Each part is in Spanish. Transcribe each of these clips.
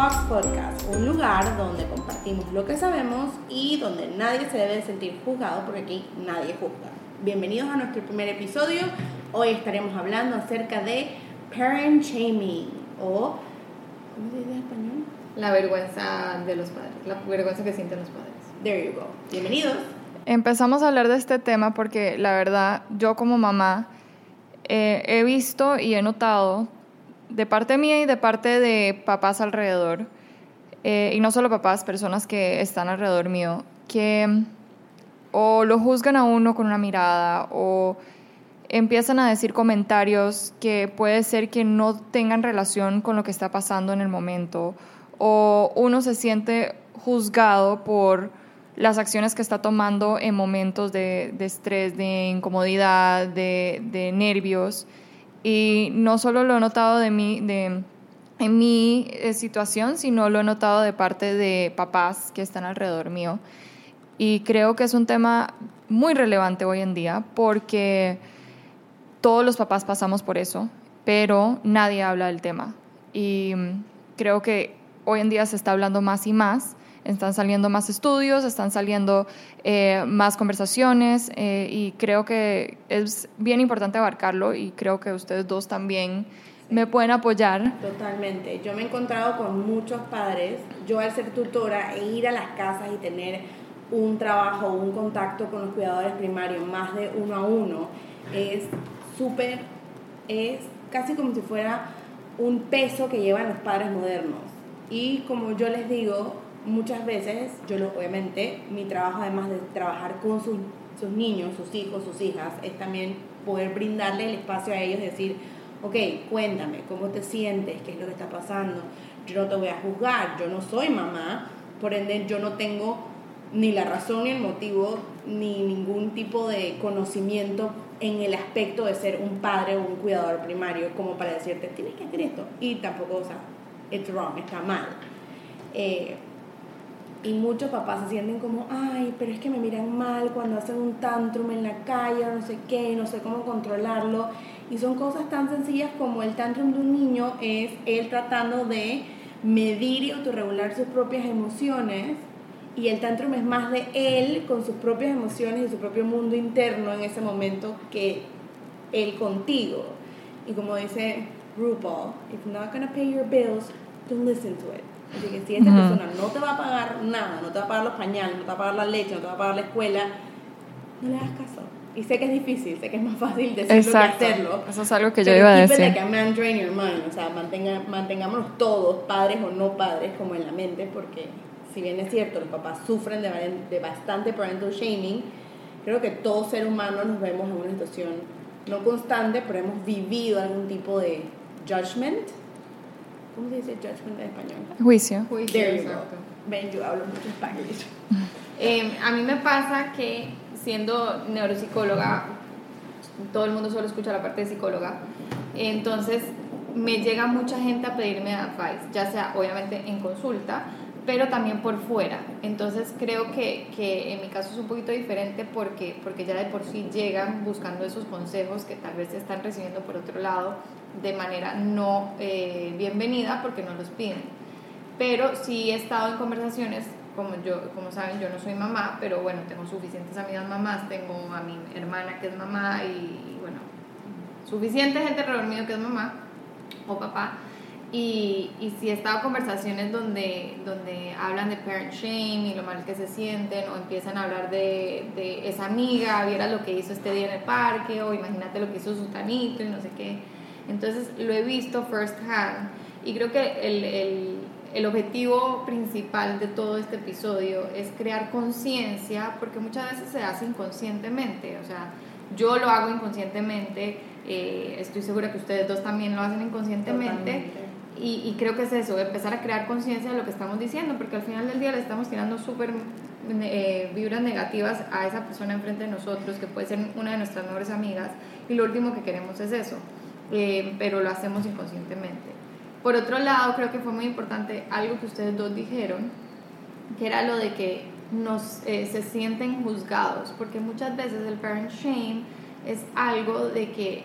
Box Podcast, un lugar donde compartimos lo que sabemos y donde nadie se debe sentir juzgado porque aquí nadie juzga. Bienvenidos a nuestro primer episodio. Hoy estaremos hablando acerca de parent shaming o ¿cómo se dice en español? La vergüenza de los padres, la vergüenza que sienten los padres. There you go. Bienvenidos. Empezamos a hablar de este tema porque la verdad yo como mamá eh, he visto y he notado de parte mía y de parte de papás alrededor, eh, y no solo papás, personas que están alrededor mío, que o lo juzgan a uno con una mirada o empiezan a decir comentarios que puede ser que no tengan relación con lo que está pasando en el momento o uno se siente juzgado por las acciones que está tomando en momentos de, estrés, de incomodidad, de, nervios. Y no solo lo he notado de mí, de, en mi eh, situación, sino lo he notado de parte de papás que están alrededor mío. Y creo que es un tema muy relevante hoy en día porque todos los papás pasamos por eso, pero nadie habla del tema. Y mm, creo que hoy en día se está hablando más y más están saliendo más estudios, están saliendo eh, más conversaciones eh, y creo que es bien importante abarcarlo y creo que ustedes dos también me pueden apoyar. Totalmente. Yo me he encontrado con muchos padres, yo al ser tutora e ir a las casas y tener un trabajo, un contacto con los cuidadores primarios más de uno a uno, es súper, es casi como si fuera un peso que llevan los padres modernos. Y como yo les digo, muchas veces, yo lo, obviamente, mi trabajo además de trabajar con sus, sus niños, sus hijos, sus hijas, es también poder brindarle el espacio a ellos, decir, ok, cuéntame, ¿cómo te sientes? ¿Qué es lo que está pasando? Yo no te voy a juzgar, yo no soy mamá, por ende yo no tengo ni la razón ni el motivo ni ningún tipo de conocimiento en el aspecto de ser un padre o un cuidador primario como para decirte tienes que hacer esto y tampoco, o sea, it's wrong, está mal. Eh, y muchos papás se sienten como, ay, pero es que me miran mal cuando hacen un tantrum en la calle, no sé qué, no sé cómo controlarlo. Y son cosas tan sencillas como el tantrum de un niño es él tratando de medir y autorregular sus propias emociones. Y el tantrum es más de él con sus propias emociones y su propio mundo interno en ese momento que él contigo. Y como dice RuPaul, if you're not gonna pay your bills, don't listen to it. Así que si esta persona no te va a pagar nada, no te va a pagar los pañales, no te va a pagar la leche, no te va a pagar la escuela, no le hagas caso. Y sé que es difícil, sé que es más fácil decirlo que hacerlo. Eso es algo que yo iba a decir. Like a man drain your mind. O sea, mantenga, mantengámonos todos, padres o no padres, como en la mente, porque si bien es cierto, los papás sufren de, de bastante parental shaming, creo que todos seres humanos nos vemos en una situación no constante, pero hemos vivido algún tipo de judgment ¿Cómo se dice judgment en español? Juicio. Juicio, exacto. Ven, yo hablo mucho español. Eh, a mí me pasa que siendo neuropsicóloga, todo el mundo solo escucha la parte de psicóloga, entonces me llega mucha gente a pedirme advice, ya sea obviamente en consulta, pero también por fuera. Entonces creo que, que, en mi caso es un poquito diferente porque, porque ya de por sí llegan buscando esos consejos que tal vez están recibiendo por otro lado de manera no eh, bienvenida porque no los piden. Pero sí he estado en conversaciones, como, yo, como saben, yo no soy mamá, pero bueno, tengo suficientes amigas mamás, tengo a mi hermana que es mamá y, bueno, suficiente gente alrededor que es mamá o papá. Y, y sí he estado en conversaciones donde, donde hablan de parent shame y lo mal que se sienten, o empiezan a hablar de, de esa amiga, viera lo que hizo este día en el parque, o imagínate lo que hizo su tanito y no sé qué. Entonces lo he visto first hand y creo que el, el, el objetivo principal de todo este episodio es crear conciencia porque muchas veces se hace inconscientemente, o sea, yo lo hago inconscientemente, eh, estoy segura que ustedes dos también lo hacen inconscientemente. Y, y, creo que es eso, empezar a crear conciencia de lo que estamos diciendo, porque al final del día le estamos tirando súper eh, vibras negativas a esa persona enfrente de nosotros, que puede ser una de nuestras mejores amigas, y lo último que queremos es eso. Eh, pero lo hacemos inconscientemente. Por otro lado, creo que fue muy importante algo que ustedes dos dijeron, que era lo de que nos, eh, se sienten juzgados, porque muchas veces el parent shame es algo de que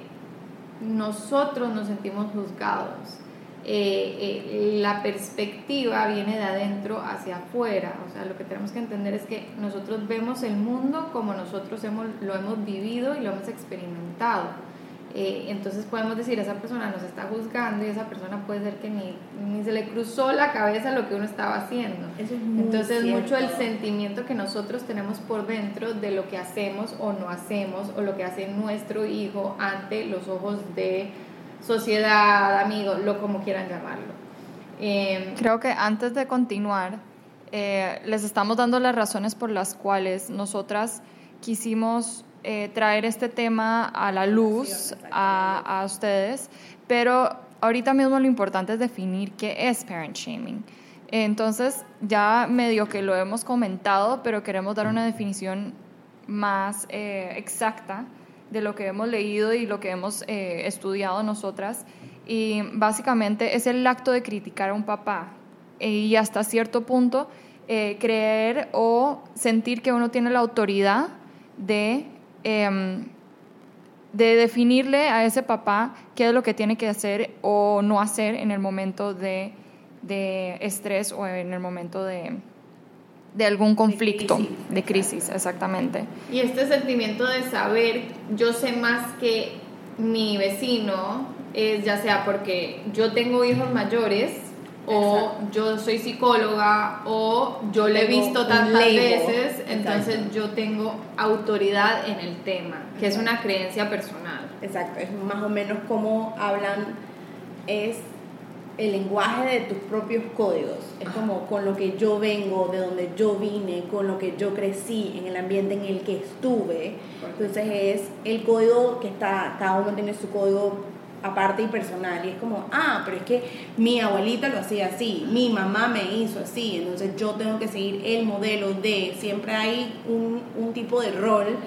nosotros nos sentimos juzgados. eh, eh, la perspectiva viene de adentro hacia afuera. O sea, lo que tenemos que entender es que nosotros vemos el mundo como nosotros hemos, lo hemos vivido y lo hemos experimentado. Eh, entonces podemos decir, esa persona nos está juzgando y esa persona puede ser que ni, ni se le cruzó la cabeza lo que uno estaba haciendo. entonces mucho el sentimiento que nosotros tenemos por dentro de lo que hacemos o no hacemos o lo que hace nuestro hijo ante los ojos de sociedad, amigos, lo como quieran llamarlo. Em, Creo que antes de continuar, eh, les estamos dando las razones por las cuales nosotras quisimos eh, traer este tema a la luz a, a ustedes, pero ahorita mismo lo importante es definir qué es parent shaming. Entonces, ya medio que lo hemos comentado, pero queremos dar una definición más eh, exacta de lo que hemos leído y lo que hemos eh, estudiado nosotras. Y básicamente es el acto de criticar a un papá y hasta cierto punto eh, creer o sentir que uno tiene la autoridad de, em, de definirle a ese papá qué es lo que tiene que hacer o no hacer en el momento de, de estrés o en el momento de, de algún conflicto, de crisis, exactamente. Y este sentimiento de saber, yo sé más que mi vecino, es ya sea porque yo tengo hijos mayores, o yo soy psicóloga, o yo le he visto tantas veces, entonces yo tengo autoridad en el tema, que es una creencia personal. Exacto, es más o menos como hablan, es el lenguaje de tus propios códigos. Es como con lo que yo vengo, de donde yo vine, con lo que yo crecí, en el ambiente en el que estuve. Entonces es el código que está, cada uno tiene su código aparte y personal. Y es como, ah, pero es que mi abuelita lo hacía así, mi mamá me hizo así, entonces yo tengo que seguir el modelo de, siempre hay un, un tipo de rol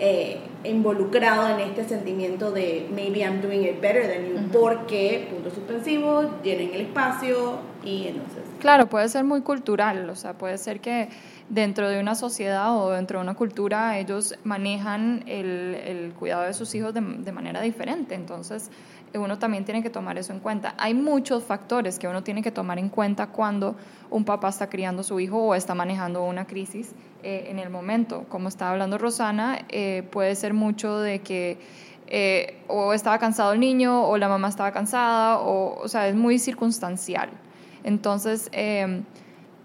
eh, involucrado en este sentimiento de maybe I'm doing it better than you, porque punto suspensivo, llenen el espacio y entonces. Claro, puede ser muy cultural, o sea, puede ser que dentro de una sociedad o dentro de una cultura ellos manejan el, cuidado de sus hijos de, manera diferente, entonces uno también tiene que tomar eso en cuenta. Hay muchos factores que uno tiene que tomar en cuenta cuando un papá está criando su hijo o está manejando una crisis eh, en el momento. Como estaba hablando Rosana, eh, puede ser mucho de que eh, o estaba cansado el niño o la mamá estaba cansada, o, o sea, es muy circunstancial. Entonces,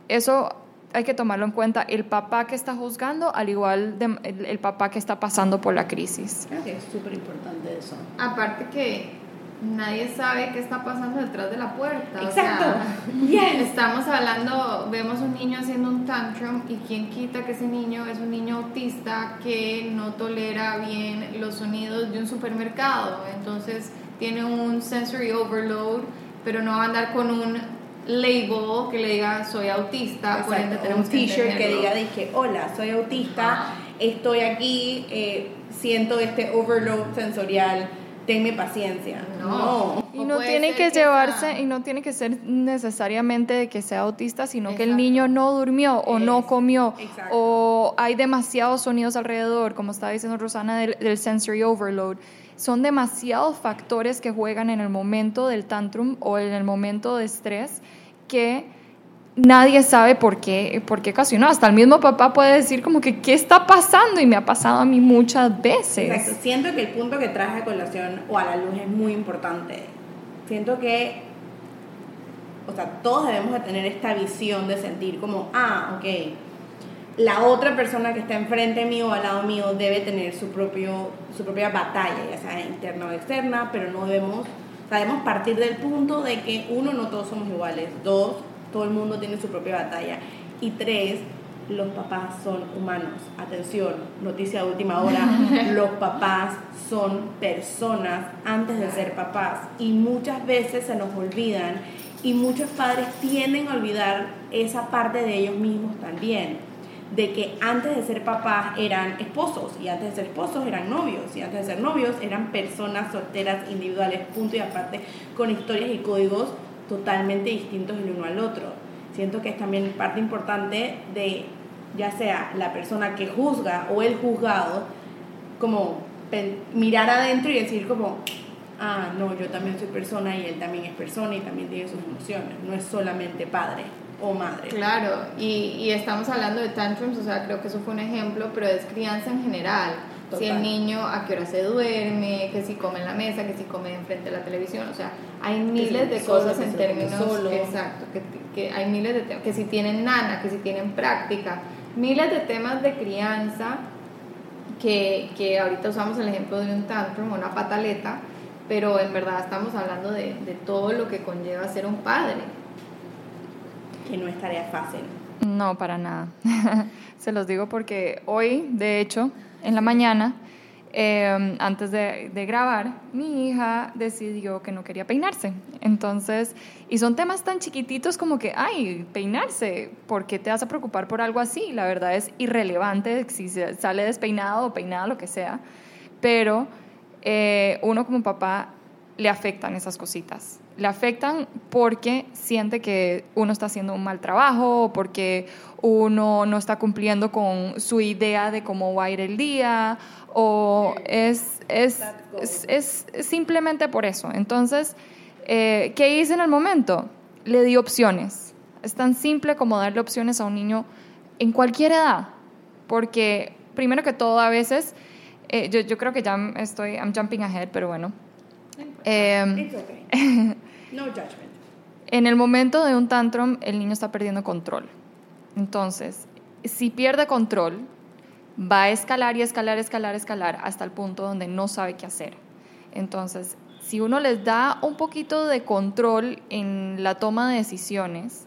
eso hay que tomarlo en cuenta el papá que está juzgando al igual de el, papá que está pasando por la crisis. Creo que es súper importante eso. Aparte que nadie sabe qué está pasando detrás de la puerta. Exacto. O sea, Estamos hablando, vemos un niño haciendo un tantrum y quién quita que ese niño es un niño autista que no tolera bien los sonidos de un supermercado. Entonces tiene un sensory overload, pero no va a andar con un label que le diga soy autista. Por ende, tenemos un t-shirt que, diga, dije, hola, soy autista, estoy aquí, eh, siento este overload sensorial tenme paciencia. No. Y no tiene que, llevarse, y no tiene que ser necesariamente de que sea autista, sino que el niño no durmió o no comió o hay demasiados sonidos alrededor, como estaba diciendo Rosana del, del sensory overload. Son demasiados factores que juegan en el momento del tantrum o en el momento de estrés que nadie sabe por qué, por qué ocasionó. Hasta el mismo papá puede decir como que, ¿qué está pasando? Y me ha pasado a mí muchas veces. Exacto. Siento que el punto que traje a colación o a la luz es muy importante. Siento que, o sea, todos debemos de tener esta visión de sentir como, ah, ok, la otra persona que está enfrente mío o al lado mío debe tener su, propio, su propia batalla, ya sea interna o externa, pero no debemos, debemos partir del punto de que uno, no todos somos iguales, dos, todo el mundo tiene su propia batalla. Y tres, los papás son humanos. Atención, noticia de última hora, los papás son personas antes de ser papás y muchas veces se nos olvidan y muchos padres tienden a olvidar esa parte de ellos mismos también, de que antes de ser papás eran esposos y antes de ser esposos eran novios y antes de ser novios eran personas solteras individuales, punto y aparte, con historias y códigos totalmente distintos el uno al otro. Siento que es también parte importante de, ya sea la persona que juzga o el juzgado, como mirar adentro y decir como, ah, no, yo también soy persona y él también es persona y también tiene sus emociones, no es solamente padre o madre. Claro, y, y estamos hablando de tantrums, o sea, creo que eso fue un ejemplo, pero es crianza en general. Si el niño a qué hora se duerme, que si come en la mesa, que si come enfrente de la televisión, o sea, hay miles de cosas en términos solo. exacto, que, que, hay miles de temas, que si tienen nana, que si tienen práctica, miles de temas de crianza que, que ahorita usamos el ejemplo de un tantrum, una pataleta, pero en verdad estamos hablando de, de todo lo que conlleva ser un padre. Que no es tarea fácil. No, para nada. Se los digo porque hoy, de hecho, en la mañana, em, antes de, grabar, mi hija decidió que no quería peinarse. Entonces, y son temas tan chiquititos como que, ay, peinarse, ¿por qué te vas a preocupar por algo así? La verdad es irrelevante si sale despeinado o peinada, lo que sea. Pero eh, uno como papá le afectan esas cositas. Le afectan porque siente que uno está haciendo un mal trabajo, o porque uno no está cumpliendo con su idea de cómo va a ir el día, o es, es, es, simplemente por eso. Entonces, eh, ¿qué hice en el momento? Le di opciones. Es tan simple como darle opciones a un niño en cualquier edad, porque primero que todo a veces eh, yo, yo, creo que ya estoy, I'm jumping ahead, pero bueno. Eh, no judgment. En el momento de un tantrum, el niño está perdiendo control. Entonces, si pierde control, va a escalar y escalar, escalar, escalar hasta el punto donde no sabe qué hacer. Entonces, si uno les da un poquito de control en la toma de decisiones,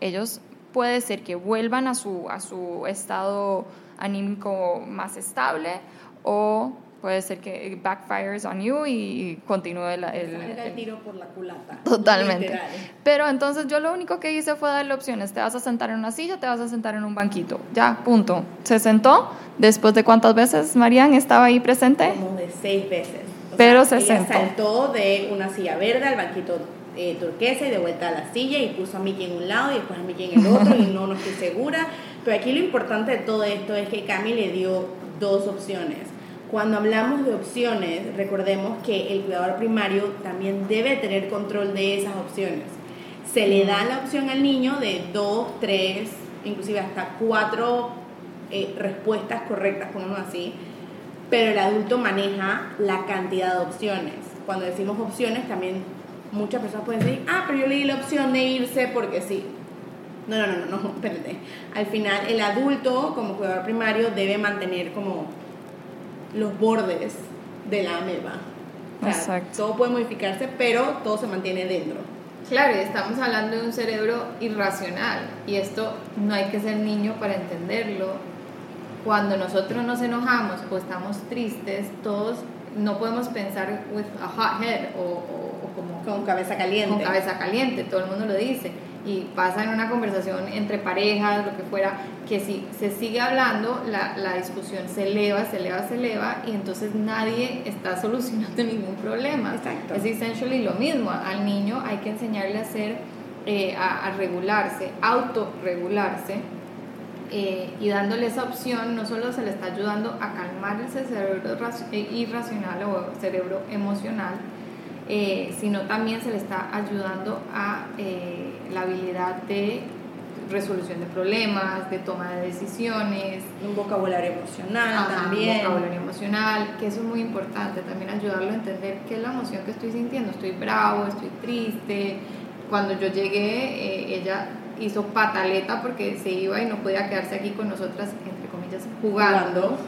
ellos puede ser que vuelvan a su, a su estado anímico más estable o puede ser que backfires on you y continúe el, el, tiro por la culata. Totalmente. Pero entonces yo lo único que hice fue darle opciones. Te vas a sentar en una silla, te vas a sentar en un banquito. Ya, punto. Se sentó. Después de cuántas veces Marian estaba ahí presente? Como de seis veces. Pero se ella sentó. saltó de una silla verde al banquito eh, turquesa y de vuelta a la silla y puso a Mickey en un lado y después a Mickey en el otro y no, no estoy segura. Pero aquí lo importante de todo esto es que Cami le dio dos opciones cuando hablamos de opciones, recordemos que el cuidador primario también debe tener control de esas opciones. Se le da la opción al niño de dos, tres, inclusive hasta cuatro eh, respuestas correctas, uno así, pero el adulto maneja la cantidad de opciones. Cuando decimos opciones, también muchas personas pueden decir, ah, pero yo le di la opción de irse porque sí. No, no, no, no, no, espérate. Al final, el adulto, como cuidador primario, debe mantener como los bordes de la ameba. Exacto. Todo puede modificarse, pero todo se mantiene dentro. Claro, y estamos hablando de un cerebro irracional y esto no hay que ser niño para entenderlo. Cuando nosotros nos enojamos o estamos tristes, todos no podemos pensar with a hot head o, como con cabeza caliente. Con cabeza caliente, todo el mundo lo dice. Y pasa en una conversación entre parejas, lo que fuera, que si se sigue hablando, la, la, discusión se eleva, se eleva, se eleva y entonces nadie está solucionando ningún problema. Exacto. Es essentially lo mismo. Al niño hay que enseñarle a hacer, eh, a, regularse, autorregularse eh, y dándole esa opción no solo se le está ayudando a calmar ese cerebro eh, irracional o cerebro emocional, eh, sino también se le está ayudando a la habilidad de resolución de problemas, de toma de decisiones. Un vocabulario emocional también. Un vocabulario emocional, que eso es muy importante, también ayudarlo a entender qué es la emoción que estoy sintiendo. Estoy bravo, estoy triste. Cuando yo llegué, eh, ella hizo pataleta porque se iba y no podía quedarse aquí con nosotras, entre comillas, jugando.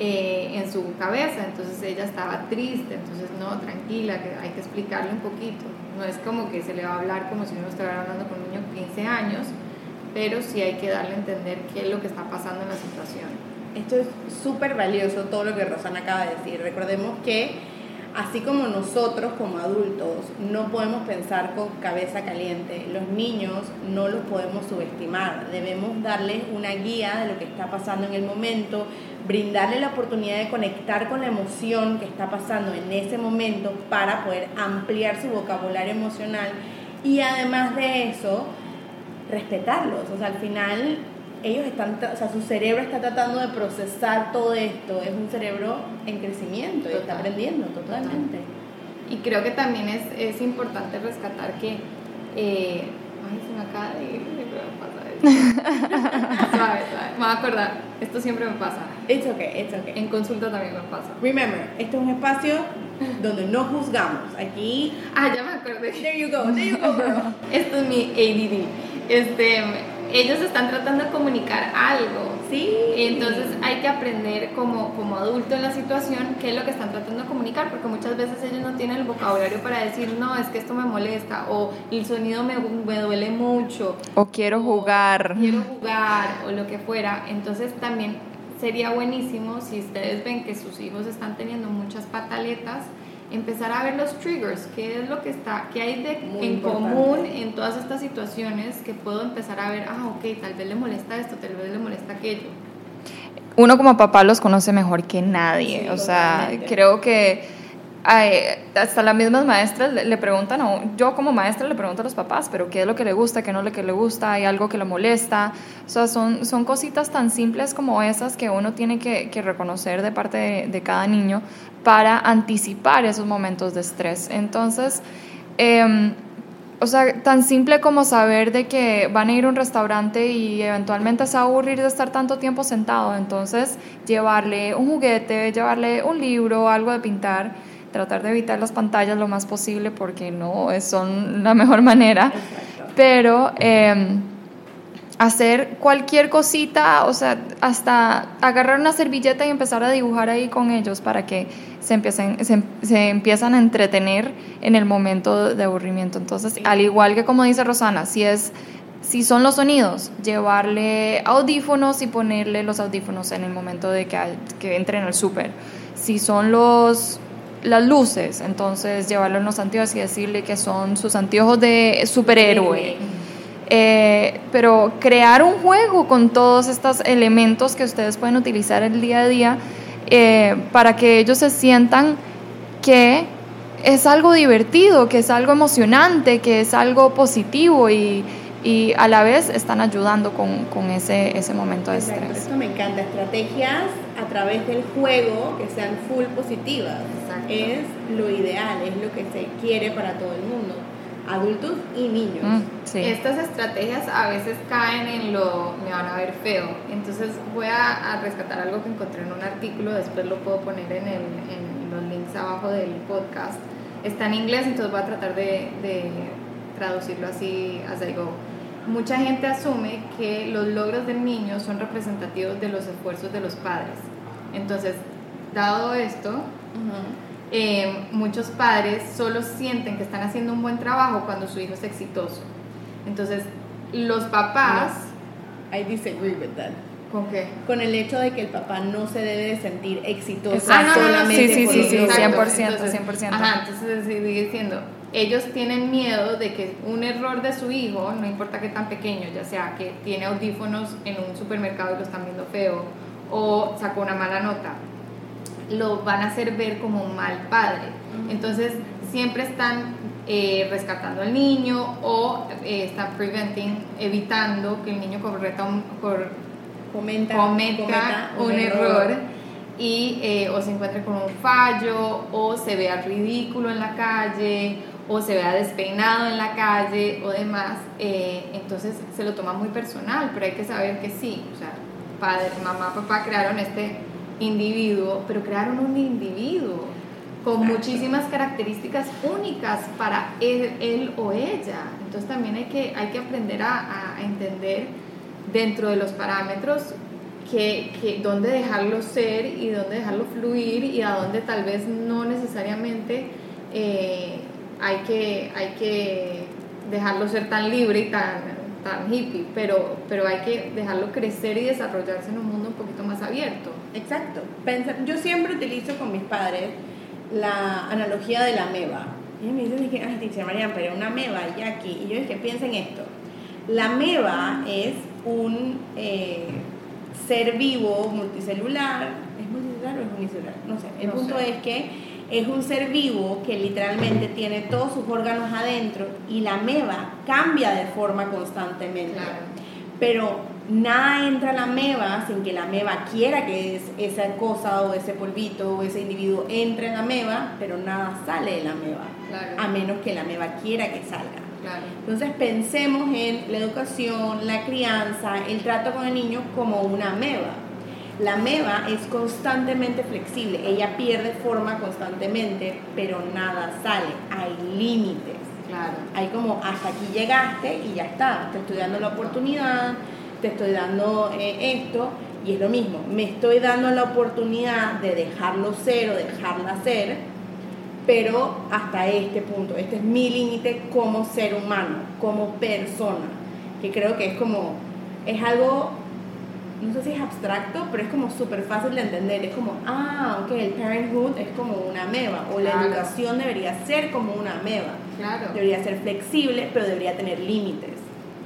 Eh, en su cabeza, entonces ella estaba triste, entonces no, tranquila, que hay que explicarle un poquito, no es como que se le va a hablar como si uno estuviera hablando con un niño de 15 años, pero sí hay que darle a entender qué es lo que está pasando en la situación. Esto es súper valioso, todo lo que Rosana acaba de decir. Recordemos que así como nosotros como adultos no podemos pensar con cabeza caliente, los niños no los podemos subestimar. Debemos darles una guía de lo que está pasando en el momento, brindarle la oportunidad de conectar con la emoción que está pasando en ese momento para poder ampliar su vocabulario emocional y además de eso, respetarlos. O sea, al final ellos están, o sea, su cerebro está tratando de procesar todo esto. Es un cerebro en crecimiento y está aprendiendo totalmente. Y creo que también es, es importante rescatar que... Eh, ay, se me acaba de ir, me pasa esto. suave, suave. Me voy a acordar, esto siempre me pasa. It's okay, it's okay. En consulta también me pasa. Remember, este es un espacio donde no juzgamos. Aquí. Ah, ya me acordé. There you go, there you go, girl. Esto es mi ADD. Este, ellos están tratando de comunicar algo. Sí. Entonces hay que aprender como, como adulto en la situación qué es lo que están tratando de comunicar, porque muchas veces ellos no tienen el vocabulario para decir, no, es que esto me molesta, o el sonido me, me duele mucho. O quiero jugar. Quiero jugar, o lo que fuera. Entonces también sería buenísimo si ustedes ven que sus hijos están teniendo muchas pataletas, empezar a ver los triggers, qué es lo que está, qué hay de, Muy en importante. común en todas estas situaciones que puedo empezar a ver, ah, ok, tal vez le molesta esto, tal vez le molesta aquello. Uno como papá los conoce mejor que nadie. Sí, o sea, totalmente. creo que ay, hasta las mismas maestras le, preguntan, un- yo como maestra le pregunto a los papás, pero qué es lo que le gusta, qué no es lo que le gusta, hay algo que le molesta. O sea, son, son cositas tan simples como esas que uno tiene que, que reconocer de parte de, de cada niño para anticipar esos momentos de estrés. Entonces, em, o sea, tan simple como saber de que van a ir a un restaurante y eventualmente se va a aburrir de estar tanto tiempo sentado. Entonces, llevarle un juguete, llevarle un libro, algo de pintar, tratar de evitar las pantallas lo más posible porque no son la mejor manera. Pero em, hacer cualquier cosita, o sea, hasta agarrar una servilleta y empezar a dibujar ahí con ellos para que se empiecen, se, se empiezan a entretener en el momento de aburrimiento. Entonces, al igual que como dice Rosana, si es si son los sonidos, llevarle audífonos y ponerle los audífonos en el momento de que, hay- que entren al súper. Si son los las luces, entonces llevarle unos anteojos y decirle que son sus anteojos de superhéroe. Eh, pero crear un juego con todos estos elementos que ustedes pueden utilizar el día a día eh, para que ellos se sientan que es algo divertido, que es algo emocionante, que es algo positivo y, y a la vez están ayudando con, con ese, ese momento de Exacto, estrés. Esto me encanta. Estrategias a través del juego que sean full positivas. Exacto. Es lo ideal, es lo que se quiere para todo el mundo, adultos y niños. Mm, sí. Estas estrategias a veces caen en lo me van a ver feo. Entonces voy a, a rescatar algo que encontré en un artículo, después lo puedo poner en, el, en los links abajo del podcast. Está en inglés, entonces voy a tratar de, de traducirlo así as I go. Mucha gente asume que los logros del niño son representativos de los esfuerzos de los padres. Entonces, dado esto, eh, muchos padres solo sienten que están haciendo un buen trabajo cuando su hijo es exitoso. Entonces, los papás... I disagree with that. ¿Con qué? Con el hecho de que el papá no se debe de sentir exitoso. Ah, no, no, no, solamente Sí, sí, sí, sí, logros. 100%, Entonces, 100%. Ajá, entonces sigue diciendo, ellos tienen miedo de que un error de su hijo, no importa qué tan pequeño, ya sea que tiene audífonos en un supermercado y lo están viendo feo, o sacó una mala nota, lo van a hacer ver como un mal padre. Entonces, siempre están eh, rescatando al niño o eh, están preventing, evitando que el niño correta un, cor- cometa, cometa un, error, y eh, o se encuentre con un fallo o se vea ridículo en la calle o se vea despeinado en la calle o demás, entonces se lo toma muy personal, pero hay que saber que sí, o sea, padre, mamá, papá crearon este individuo, pero crearon un individuo con muchísimas características únicas para él, él o ella. Entonces también hay que, hay que aprender a, a entender dentro de los parámetros que, que dónde dejarlo ser y dónde dejarlo fluir y a dónde tal vez no necesariamente eh, hay, que, hay que dejarlo ser tan libre y tan, tan hippie, pero, pero hay que dejarlo crecer y desarrollarse en un mundo un poquito más abierto. Exacto. Pensa- yo siempre utilizo con mis padres la analogía de la meba. Y me dicen, dije, ay, dice María, pero una meba, Jackie. Y yo dije, piensen esto. La meba es un eh, ser vivo multicelular. ¿Es multicelular o es unicelular? No sé. El No punto sé. es que es un ser vivo que literalmente tiene todos sus órganos adentro y la meba cambia de forma constantemente. Claro. Pero nada entra a la meba sin que la meba quiera que es esa cosa o ese polvito o ese individuo entre en la meba, pero nada sale de la meba, a menos que la meba quiera que salga. Entonces pensemos en la educación, la crianza, el trato con el niño como una meba. La meba es constantemente flexible, ella pierde forma constantemente, pero nada sale, hay límites. Claro. Hay como hasta aquí llegaste y ya está, te estoy dando la oportunidad, te estoy dando eh, esto y es lo mismo, me estoy dando la oportunidad de dejarlo ser o dejarla ser, pero hasta este punto, este es mi límite como ser humano, como persona, que creo que es como, es algo, no sé si es abstracto, pero es como súper fácil de entender, es como, ah, ok, el parenthood es como una meba, o la educación debería ser como una meba, claro. debería ser flexible, pero debería tener límites.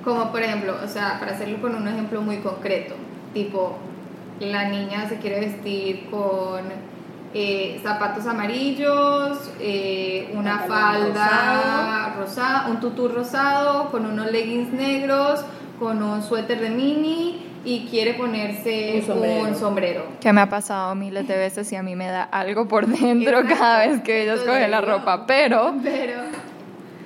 Como por ejemplo, o sea, para hacerlo con un ejemplo muy concreto, tipo, la niña se quiere vestir con eh, zapatos amarillos, eh, una falda rosada, un tutú rosado, con unos leggings negros, con un suéter de mini y quiere ponerse un sombrero. Que me ha pasado miles de veces y a mí me da algo por dentro cada vez que ellos cogen la ropa, pero... Pero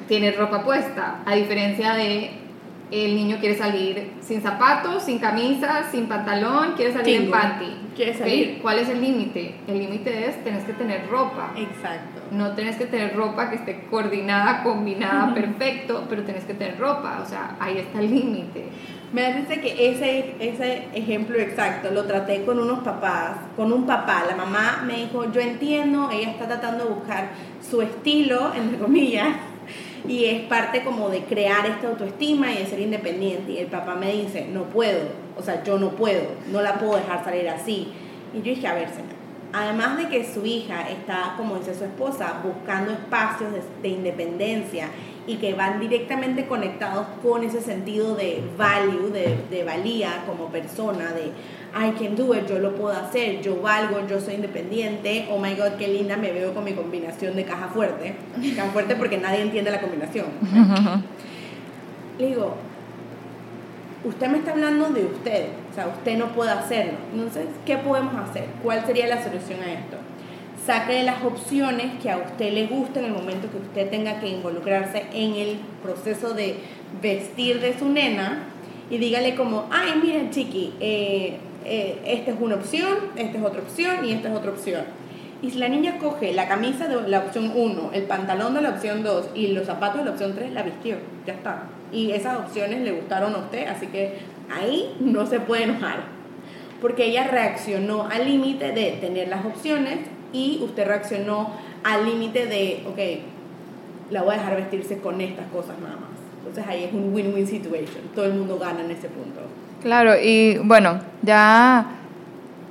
tiene ropa puesta, a diferencia de el niño quiere salir sin zapatos, sin camisa, sin pantalón, quiere salir en panty. Quiere salir. ¿Cuál es el límite? El límite es tienes que tener ropa. Exacto. No tienes que tener ropa que esté coordinada, combinada, perfecto, pero tienes que tener ropa. O sea, ahí está el límite. Me parece que ese, ese ejemplo exacto lo traté con unos papás, con un papá. La mamá me dijo, yo entiendo, ella está tratando de buscar su estilo, entre comillas, y es parte como de crear esta autoestima y de ser independiente. Y el papá me dice, no puedo, o sea, yo no puedo, no la puedo dejar salir así. Y yo dije, a ver, además de que su hija está, como dice su esposa, buscando espacios de, independencia y que van directamente conectados con ese sentido de value, de, de valía como persona, de I can do it, yo lo puedo hacer, yo valgo, yo soy independiente, oh my god, qué linda me veo con mi combinación de caja fuerte. Caja fuerte porque nadie entiende la combinación. Le digo, usted me está hablando de usted, o sea, usted no puede hacerlo. Entonces, ¿qué podemos hacer? ¿Cuál sería la solución a esto? Saque las opciones que a usted le gusten en el momento que usted tenga que involucrarse en el proceso de vestir de su nena y dígale como, ay, mira, chiqui, eh, eh, esta es una opción, esta es otra opción y esta es otra opción. Y si la niña coge la camisa de la opción 1, el pantalón de la opción 2 y los zapatos de la opción 3, la vistió, ya está. Y esas opciones le gustaron a usted, así que ahí no se puede enojar. Porque ella reaccionó al límite de tener las opciones y usted reaccionó al límite de, ok, la voy a dejar vestirse con estas cosas nada más. Entonces ahí es un win-win situation. Todo el mundo gana en ese punto. Claro, y bueno, ya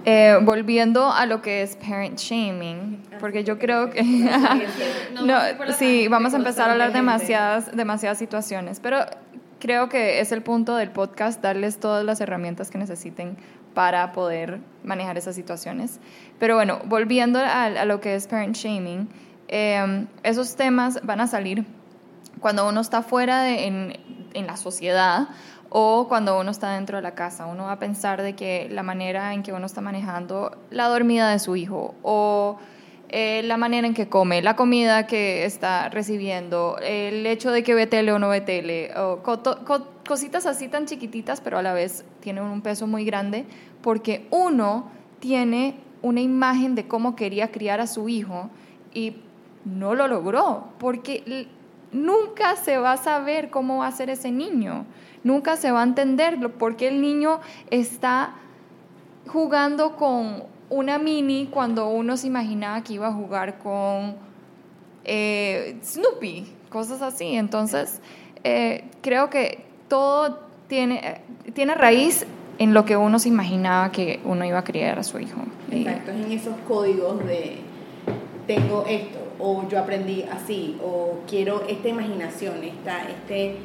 eh, volviendo a lo que es parent shaming, porque yo creo que... no, sí, vamos a empezar a hablar demasiadas, demasiadas situaciones, pero creo que es el punto del podcast darles todas las herramientas que necesiten para poder manejar esas situaciones. Pero bueno, volviendo a, lo que es parent shaming, em, esos temas van a salir cuando uno está fuera de, en, en la sociedad o cuando uno está dentro de la casa, uno va a pensar de que la manera en que uno está manejando la dormida de su hijo o eh, la manera en que come, la comida que está recibiendo, el hecho de que ve tele o no ve tele, o cositas así tan chiquititas, pero a la vez tienen un peso muy grande, porque uno tiene una imagen de cómo quería criar a su hijo y no lo logró, porque nunca se va a saber cómo va a ser ese niño nunca se va a entender por qué el niño está jugando con una mini cuando uno se imaginaba que iba a jugar con eh, Snoopy, cosas así. Entonces, eh, creo que todo tiene, tiene raíz en lo que uno se imaginaba que uno iba a criar a su hijo. Exacto, en esos códigos de tengo esto, o yo aprendí así, o quiero esta imaginación, esta, este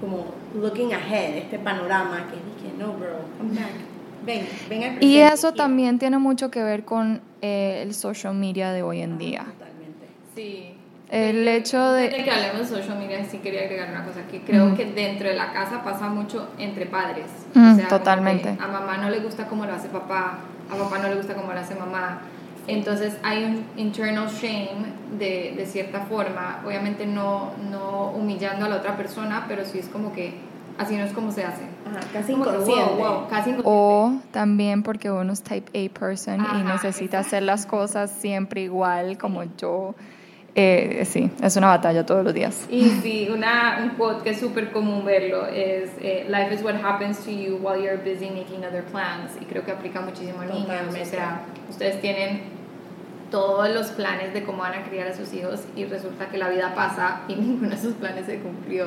como looking ahead, este panorama que dije, no, bro, come back. Ven, ven al Y eso también tiene mucho que ver con eh, el social media de hoy en día. totalmente. Sí. El hecho de... Antes de que hablemos de social media, sí quería agregar una cosa, que creo que dentro de la casa pasa mucho entre padres. Mm, o sea, totalmente. a mamá no le gusta cómo lo hace papá, a papá no le gusta cómo lo hace mamá. Entonces hay un internal shame de, de cierta forma, obviamente no, no humillando a la otra persona, pero sí es como que así no es como se hace. Ajá, casi Como que, wow, inconsciente. wow, casi inconsciente. O también porque uno es type A person y Ajá, necesita hacer las cosas siempre igual como yo. Eh, sí, es una batalla todos los días. Y sí, una, un quote que es súper común verlo es eh, Life is what happens to you while you're busy making other plans. Y creo que aplica muchísimo a niños. O sea, ustedes tienen todos los planes de cómo van a criar a sus hijos y resulta que la vida pasa y ninguno de esos planes se cumplió.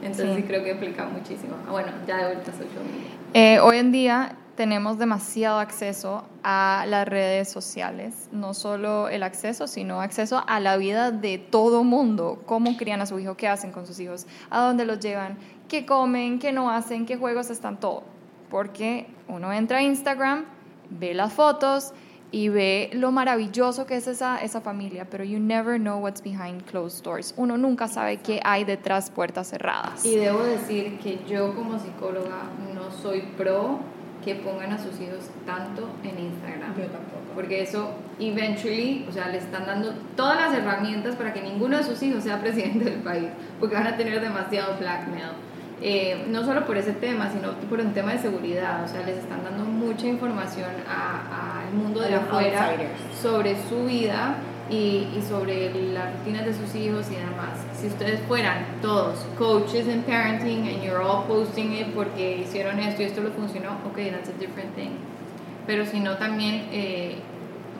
Entonces sí, Sí. creo que aplica muchísimo. Ah, bueno, ya de vuelta a social media. Eh, hoy en día tenemos demasiado acceso a las redes sociales, no solo el acceso, sino acceso a la vida de todo mundo, cómo crían a su hijo, qué hacen con sus hijos, a dónde los llevan, qué comen, qué no hacen, qué juegos están, todo. Porque uno entra a Instagram, ve las fotos y ve lo maravilloso que es esa, esa familia, pero you never know what's behind closed doors. Uno nunca sabe qué hay detrás puertas cerradas. Y debo decir que yo como psicóloga no soy pro que pongan a sus hijos tanto en Instagram. Yo tampoco. Porque eso, eventually, o sea, le están dando todas las herramientas para que ninguno de sus hijos sea presidente del país, porque van a tener demasiado blackmail. Eh, no solo por ese tema, sino por un tema de seguridad, o sea, les están dando mucha información al mundo de afuera sobre su vida y, y sobre las rutinas de sus hijos y demás. Si ustedes fueran todos coaches in parenting and you're all posting it porque hicieron esto y esto lo funcionó, ok, that's a different thing. Pero si no, también, eh,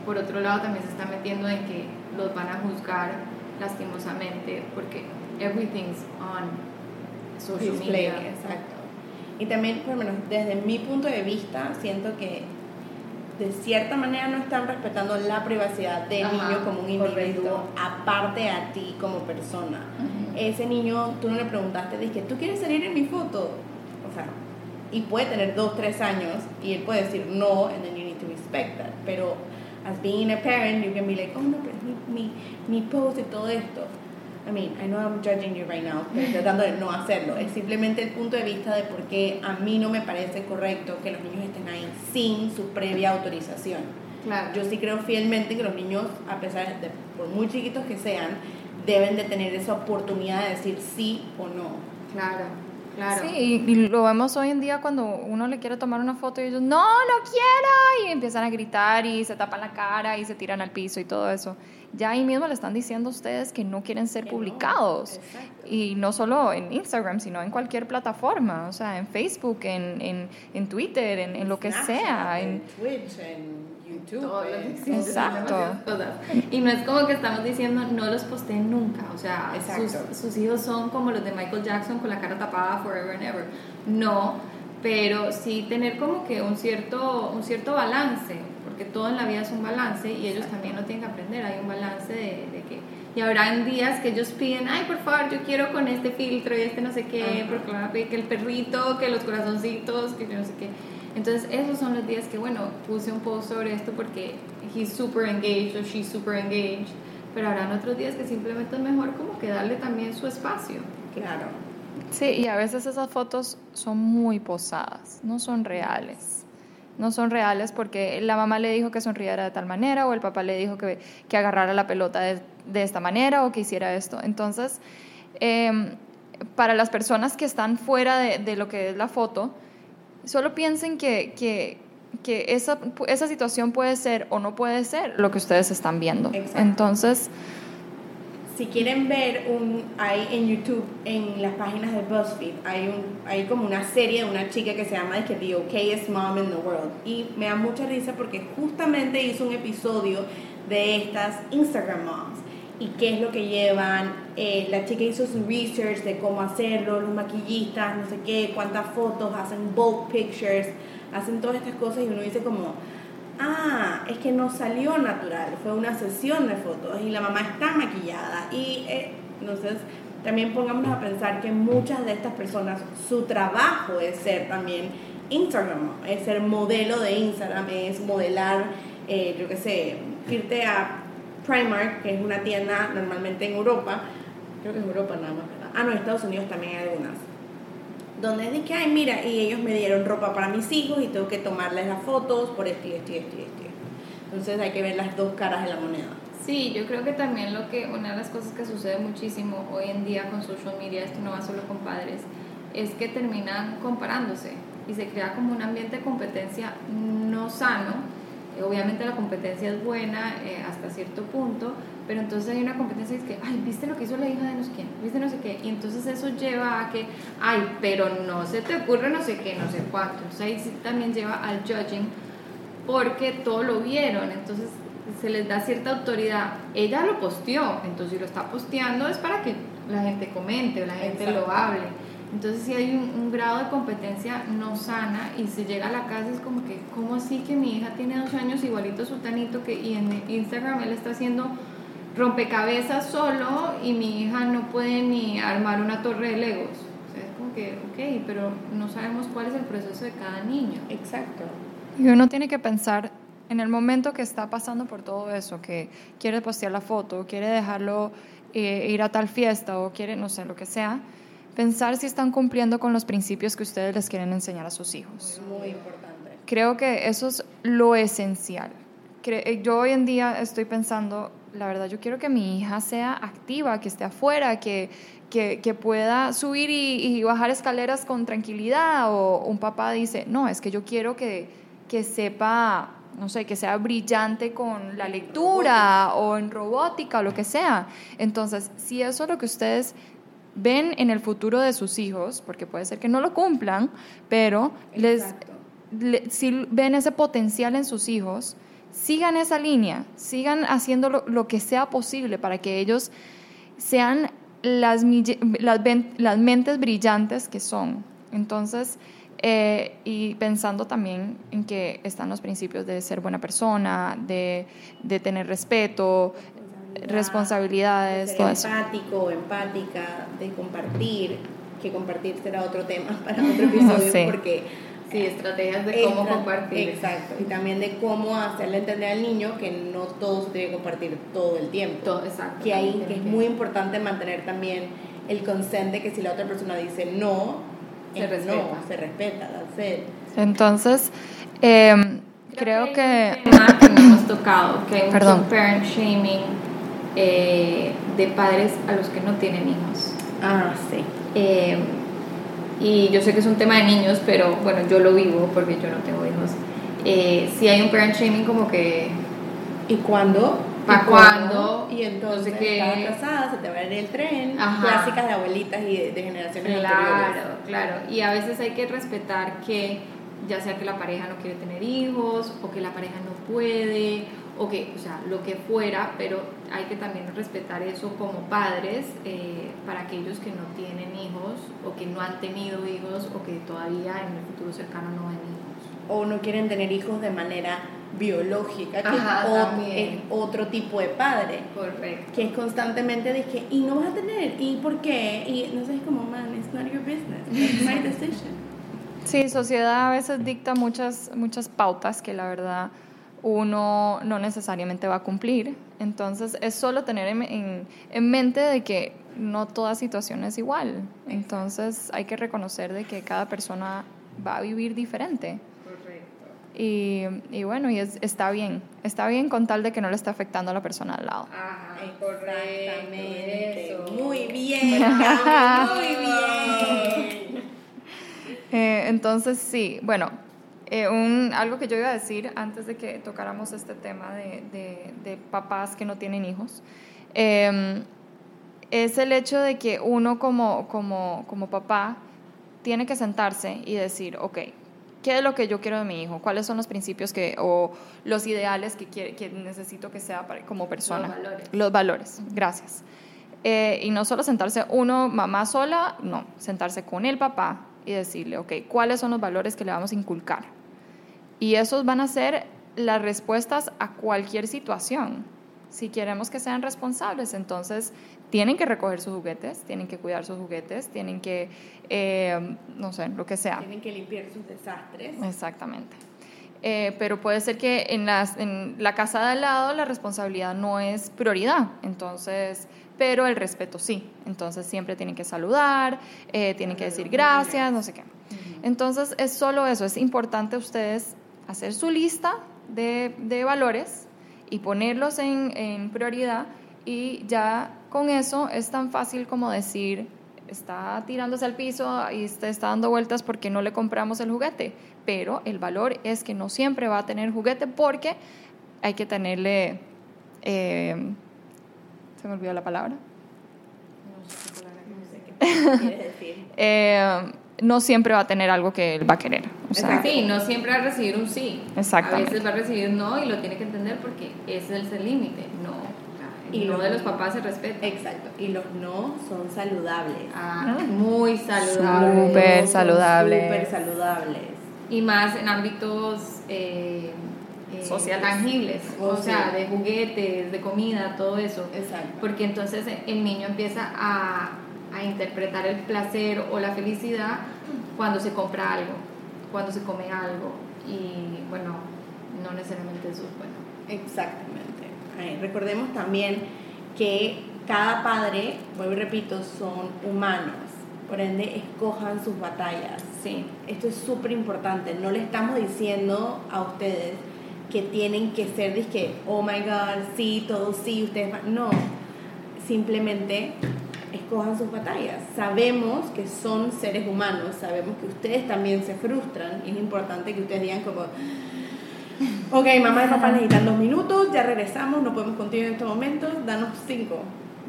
por otro lado, también se está metiendo en que los van a juzgar lastimosamente porque everything's on social Display, media. exacto. Y también, por lo menos desde mi punto de vista, siento que de cierta manera no están respetando la privacidad del Ajá, niño como un individuo, correcto. aparte a ti como persona. Ese niño, tú no le preguntaste, dije, ¿tú quieres salir en mi foto? O sea, y puede tener dos, tres años, y él puede decir no, and then you need to respect that. Pero, as being a parent, you can be like, oh no, pero es mi, mi, mi post y todo esto. I mean, I know I'm judging you right now, pero tratando de no hacerlo. Es simplemente el punto de vista de por qué a mí no me parece correcto que los niños estén ahí sin su previa autorización. Claro. Yo sí creo fielmente que los niños, a pesar de, por muy chiquitos que sean, deben de tener esa oportunidad de decir sí o no. Claro, claro. Sí, y, y lo vemos hoy en día cuando uno le quiere tomar una foto y ellos, no, no quiero, y empiezan a gritar y se tapan la cara y se tiran al piso y todo eso. Ya ahí mismo le están diciendo a ustedes que no quieren ser Que publicados. Exacto. Y no solo en Instagram, sino en cualquier plataforma, o sea, en Facebook, en, en, en Twitter, en, en lo que Snapchat, sea. en En, Twitch, en YouTube. Todo Exacto. cosas. Y no es como que estamos diciendo no los posteen nunca, o sea, Exacto. sus, sus hijos son como los de Michael Jackson con la cara tapada forever and ever. No, pero sí tener como que un cierto, un cierto balance, porque todo en la vida es un balance y ellos también lo tienen que aprender, hay un balance de, de que... Y habrán días que ellos piden, ay, por favor, yo quiero con este filtro y este no sé qué, Ajá. porque van a pedir que el perrito, que los corazoncitos, que yo no sé qué. Entonces, esos son los días que, bueno, puse un post sobre esto porque he's super engaged o she's super engaged, pero habrán otros días que simplemente es mejor como que darle también su espacio. Claro. sí, y a veces esas fotos son muy posadas, no son reales. No son reales porque la mamá le dijo que sonriera de tal manera o el papá le dijo que, que agarrara la pelota de, de esta manera o que hiciera esto. Entonces, em, para las personas que están fuera de, de lo que es la foto, solo piensen que, que, que esa, esa situación puede ser o no puede ser lo que ustedes están viendo. Exacto. Entonces, Si quieren ver un, hay en YouTube, en las páginas de BuzzFeed, hay, un, hay como una serie de una chica que se llama que The Okayest Mom in the World. Y me da mucha risa porque justamente hizo un episodio de estas Instagram moms. Y qué es lo que llevan. Eh, la chica hizo su research de cómo hacerlo, los maquillistas, no sé qué, cuántas fotos, hacen bulk pictures, hacen todas estas cosas y uno dice como, ah, es que no salió natural, fue una sesión de fotos y la mamá está maquillada. Y eh, entonces también pongámonos a pensar que muchas de estas personas, su trabajo es ser también Instagram, es ser modelo de Instagram, es modelar, eh, yo qué sé, irte a Primark, que es una tienda normalmente en Europa, creo que en Europa nada más, ¿verdad? Ah, no, Estados Unidos también hay algunas. Donde es que, ay, mira, y ellos me dieron ropa para mis hijos y tengo que tomarles las fotos por esto y esto y esto y esto. Entonces hay que ver las dos caras de la moneda. Sí, yo creo que también lo que, una de las cosas que sucede muchísimo hoy en día con social media, esto no va solo con padres, es que terminan comparándose y se crea como un ambiente de competencia no sano. Obviamente la competencia es buena eh, hasta cierto punto, pero entonces hay una competencia es que, ay, ¿viste lo que hizo la hija de no sé quién? ¿Viste no sé qué? Y entonces eso lleva a que, ay, pero no se te ocurre no sé qué, no sé cuánto. Entonces ahí sí también lleva al judging porque todo lo vieron, entonces se les da cierta autoridad. Ella lo posteó, entonces si lo está posteando es para que la gente comente, la gente lo hable. Entonces si hay un, grado de competencia no sana y se llega a la casa es como que, ¿cómo así que mi hija tiene dos años igualito a su tanito que y en Instagram él está haciendo rompecabezas solo y mi hija no puede ni armar una torre de legos? O sea, es como que, ok, pero no sabemos cuál es el proceso de cada niño. Exacto. Y uno tiene que pensar en el momento que está pasando por todo eso, que quiere postear la foto, quiere dejarlo eh, ir a tal fiesta o quiere, no sé, lo que sea, pensar si están cumpliendo con los principios que ustedes les quieren enseñar a sus hijos. Muy importante. Creo que eso es lo esencial. Eh, yo hoy en día estoy pensando, la verdad, yo quiero que mi hija sea activa, que esté afuera, que, que, que pueda subir y, y bajar escaleras con tranquilidad. O un papá dice, no, es que yo quiero que, que sepa no sé, que sea brillante con la lectura o en robótica o lo que sea. Entonces, si eso es lo que ustedes ven en el futuro de sus hijos, porque puede ser que no lo cumplan, pero les, si ven ese potencial en sus hijos, sigan esa línea, sigan haciendo lo, que sea posible para que ellos sean las, las, las mentes brillantes que son. Entonces, eh, y pensando también en que están los principios de ser buena persona, de, de tener respeto, responsabilidades, de ser empático, empática, de compartir, que compartir será otro tema para otro episodio porque sí, estrategias de cómo compartir. Exacto, y también de cómo hacerle entender al niño que no todo se tiene que compartir todo el tiempo. Todo, exacto. Que ahí que es muy importante mantener también el consente que si la otra persona dice no, se respeta. No, se respeta, Entonces, eh, creo que... tema que hemos tocado, que hay Perdón. mucho parent shaming eh, de padres a los que no tienen hijos. Ah, sí. Eh, y yo sé que es un tema de niños, pero bueno, yo lo vivo porque yo no tengo hijos. Eh, si hay un parent shaming como que... ¿Y cuándo? ¿Para cuándo? Y entonces que estás casada, se te va ir el tren, clásicas de abuelitas y de, generaciones claro, anteriores. Claro, claro. Y a veces hay que respetar que ya sea que la pareja no quiere tener hijos o que la pareja no puede o que, o sea, lo que fuera, pero hay que también respetar eso como padres eh, para aquellos que no tienen hijos o que no han tenido hijos o que todavía en el futuro cercano no ven hijos. O no quieren tener hijos de manera biológica, que es, otro tipo de padre. Correcto. Que es constantemente dije, y no vas a tener, y por qué, y no sé, como, man, it's not your business, it's my decision. Sí, sociedad a veces dicta muchas, muchas pautas que la verdad uno no necesariamente va a cumplir. Entonces es solo tener en, en mente de que no toda situación es igual. Entonces hay que reconocer de que cada persona va a vivir diferente. Y, y bueno, y está bien. Está bien con tal de que no le esté afectando a la persona al lado. Ajá, Exactamente. Muy bien, muy bien. Eh, entonces, sí, bueno, eh, un, algo que yo iba a decir antes de que tocáramos este tema de, de, de papás que no tienen hijos, eh, es el hecho de que uno como, como, como papá tiene que sentarse y decir, ok, ¿Qué es lo que yo quiero de mi hijo? ¿Cuáles son los principios que, o los ideales que, quiere, que necesito que sea como persona? Los valores. Los valores, gracias. Eh, y no solo sentarse uno, mamá sola, no, sentarse con el papá y decirle, ok, ¿cuáles son los valores que le vamos a inculcar? Y esos van a ser las respuestas a cualquier situación. Si queremos que sean responsables, entonces tienen que recoger sus juguetes, tienen que cuidar sus juguetes, tienen que, eh, no sé, lo que sea. Tienen que limpiar sus desastres. Exactamente. eh, pero puede ser que en, las, en la casa de al lado la responsabilidad no es prioridad, entonces, pero el respeto sí, entonces siempre tienen que saludar, eh, tienen que decir gracias, no sé qué. Entonces es solo eso, es importante ustedes hacer su lista de, de valores y ponerlos en, en prioridad y ya con eso es tan fácil como decir, está tirándose al piso y está, está dando vueltas porque no le compramos el juguete. Pero el valor es que no siempre va a tener juguete porque hay que tenerle... eh, se me olvidó la palabra. No sé qué palabra, no sé qué quieres decir. Eh, no siempre va a tener algo que él va a querer. O sea, Sí, no siempre va a recibir un sí. Exactamente. A veces va a recibir un no y lo tiene que entender porque ese es el límite. No. Y lo- de los papás se respeta. Exacto. Y los no son saludables. Ah, muy saludable. Súper saludables. Súper saludables. Y más en ámbitos eh, eh, Sociales. tangibles. Oh, o sí. sea, de juguetes, de comida, todo eso. Exacto. Porque entonces el niño empieza a, a interpretar el placer o la felicidad cuando se compra algo, cuando se come algo. Y bueno, no necesariamente eso es bueno. Exactamente. Recordemos también que cada padre, vuelvo y repito, son humanos. Por ende, escojan sus batallas. Sí. Esto es súper importante. No le estamos diciendo a ustedes que tienen que ser, dizque, oh my god, sí, todo sí, ustedes van. No. Simplemente escojan sus batallas. Sabemos que son seres humanos, sabemos que ustedes también se frustran. Es importante que ustedes digan como, ok, mamá y papá necesitan dos minutos, ya regresamos, no podemos continuar en este momento, danos cinco.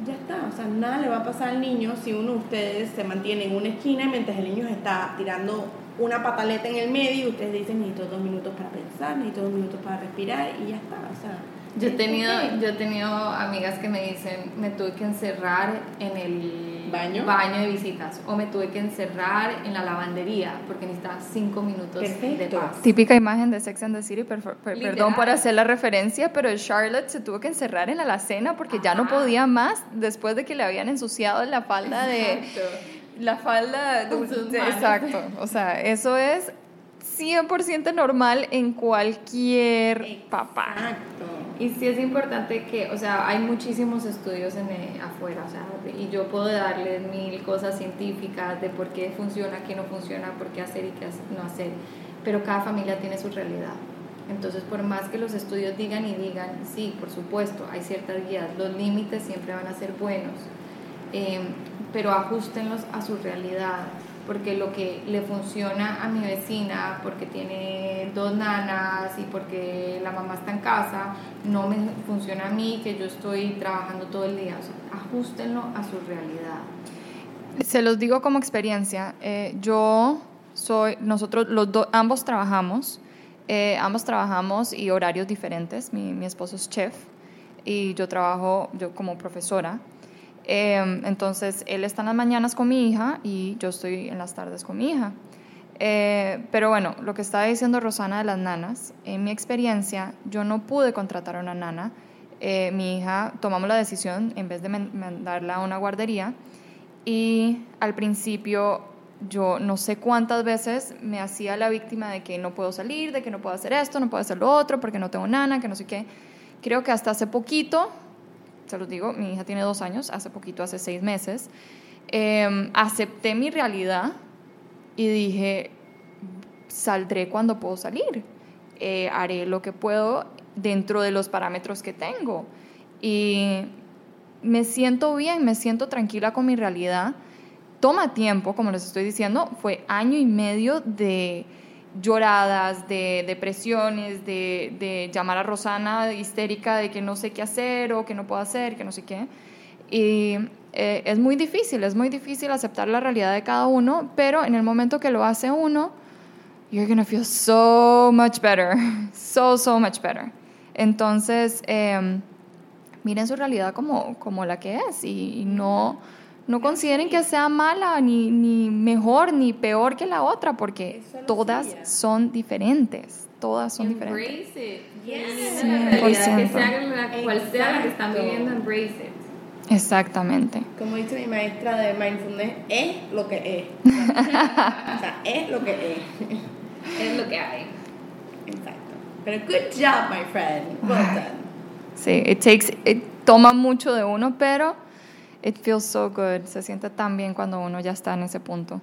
Ya está, o sea, nada le va a pasar al niño si uno de ustedes se mantiene en una esquina mientras el niño está tirando una pataleta en el medio y ustedes dicen necesito dos minutos para pensar, necesito dos minutos para respirar y ya está, o sea. Yo he tenido, yo he tenido amigas que me dicen, me tuve que encerrar en el ¿Baño? de visitas o me tuve que encerrar en la lavandería porque necesitaba cinco minutos de paz. Típica imagen de Sex and the City, per- perdón por hacer la referencia, pero Charlotte se tuvo que encerrar en la alacena porque ya no podía más después de que le habían ensuciado la falda de... Exacto. La falda... De- manos. exacto, o sea, eso es 100% normal en cualquier papá. Exacto. Y sí es importante que, o sea, hay muchísimos estudios en, eh, afuera, o sea, y yo puedo darles mil cosas científicas de por qué funciona, qué no funciona, por qué hacer y qué no hacer, pero cada familia tiene su realidad. Entonces, por más que los estudios digan y digan, sí, por supuesto, hay ciertas guías, los límites siempre van a ser buenos, eh, pero ajustenlos a su realidad, porque lo que le funciona a mi vecina, porque tiene dos nanas y porque la mamá está en casa, no me funciona a mí, que yo estoy trabajando todo el día. O sea, ajustenlo a su realidad. Se los digo como experiencia. eh, yo soy, nosotros los dos, ambos trabajamos, eh, ambos trabajamos y horarios diferentes. Mi, mi esposo es chef y yo trabajo yo como profesora. Eh, entonces, él está en las mañanas con mi hija y yo estoy en las tardes con mi hija. Eh, pero bueno, lo que estaba diciendo Rosana de las nanas, en mi experiencia, yo no pude contratar a una nana. Eh, mi hija tomamos la decisión, en vez de man- mandarla a una guardería, y al principio yo no sé cuántas veces me hacía la víctima de que no puedo salir, de que no puedo hacer esto, no puedo hacer lo otro, porque no tengo nana, que no sé qué. Creo que hasta hace poquito, se los digo, mi hija tiene dos años, hace poquito, hace seis meses, eh, acepté mi realidad y dije, saldré cuando puedo salir, Eh, haré lo que puedo dentro de los parámetros que tengo. Y me siento bien, me siento tranquila con mi realidad. Toma tiempo, como les estoy diciendo, fue año y medio de lloradas, de depresiones, de, de llamar a Rosana histérica de que no sé qué hacer o que no puedo hacer, que no sé qué. Y eh, es muy difícil, es muy difícil aceptar la realidad de cada uno, pero en el momento que lo hace uno, you're gonna feel so much better, so, so much better. Entonces, eh, miren su realidad como, como la que es y, y no, no consideren que sea mala, ni, ni mejor, ni peor que la otra, porque todas suya. son diferentes, todas son diferentes. Embrace it. Yes. La realidad, que 100%. sea la cual sea la que están viviendo, embrace it. Exactamente. Como dice mi maestra de mindfulness, es lo que es. o sea, es lo que es. Es lo que hay. Exacto. Pero good job, my friend. Well done. Sí, it takes, it toma mucho de uno, pero it feels so good. Se siente tan bien cuando uno ya está en ese punto.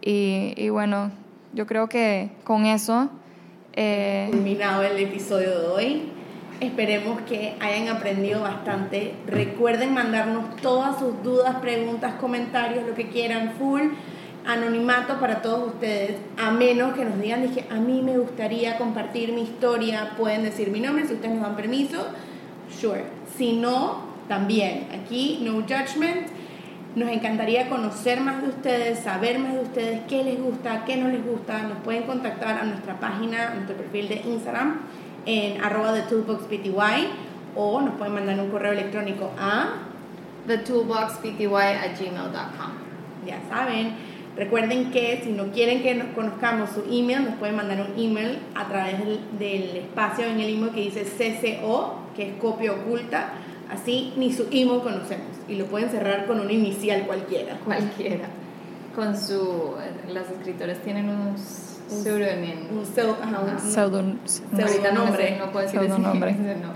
Y, y bueno, yo creo que con eso... Eh, Culminado el episodio de hoy. Esperemos que hayan aprendido bastante. Recuerden mandarnos todas sus dudas, preguntas, comentarios, lo que quieran, full anonimato para todos ustedes, a menos que nos digan, dije, a mí me gustaría compartir mi historia, pueden decir mi nombre si ustedes nos dan permiso, sure. Si no, también, aquí no judgment. Nos encantaría conocer más de ustedes, saber más de ustedes, qué les gusta, qué no les gusta. Nos pueden contactar a nuestra página, a nuestro perfil de Instagram en arroba the toolboxpty o nos pueden mandar un correo electrónico a thetoolboxpty at gmail.com. Ya saben. Recuerden que si no quieren que nos conozcamos su email, nos pueden mandar un email a través del, del espacio en el email que dice CCO, que es copia oculta. Así ni su email conocemos y lo pueden cerrar con una inicial cualquiera. Cualquiera. Con su. Las escritoras tienen unos pseudonym. Un pseudo, ajá, un- pseudon- Ahorita no, nombre. no puedo decir Pseudonombre. ese, no.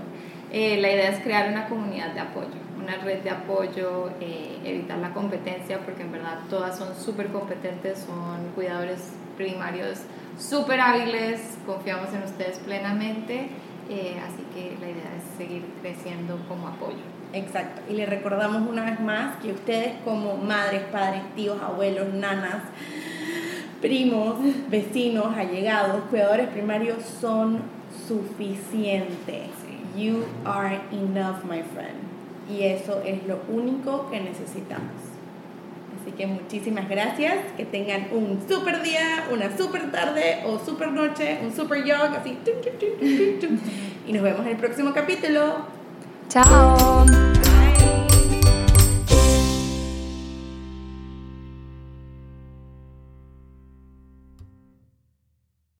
Eh, la idea es crear una comunidad de apoyo, una red de apoyo, eh, evitar la competencia, porque en verdad todas son súper competentes, son cuidadores primarios súper hábiles, confiamos en ustedes plenamente, eh, así que la idea es seguir creciendo como apoyo. Exacto. Y les recordamos una vez más que ustedes como madres, padres, tíos, abuelos, nanas, primos, vecinos, allegados, cuidadores primarios son suficientes. You are enough, my friend. Y eso es lo único que necesitamos. Así que muchísimas gracias. Que tengan un super día, una super tarde o super noche, un super jog, así. Y nos vemos en el próximo capítulo. Chao.